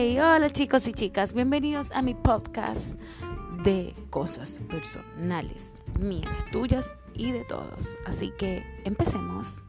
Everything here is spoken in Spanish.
hola chicos y chicas, bienvenidos a mi podcast de cosas personales, mías, tuyas y de todos. Así que empecemos.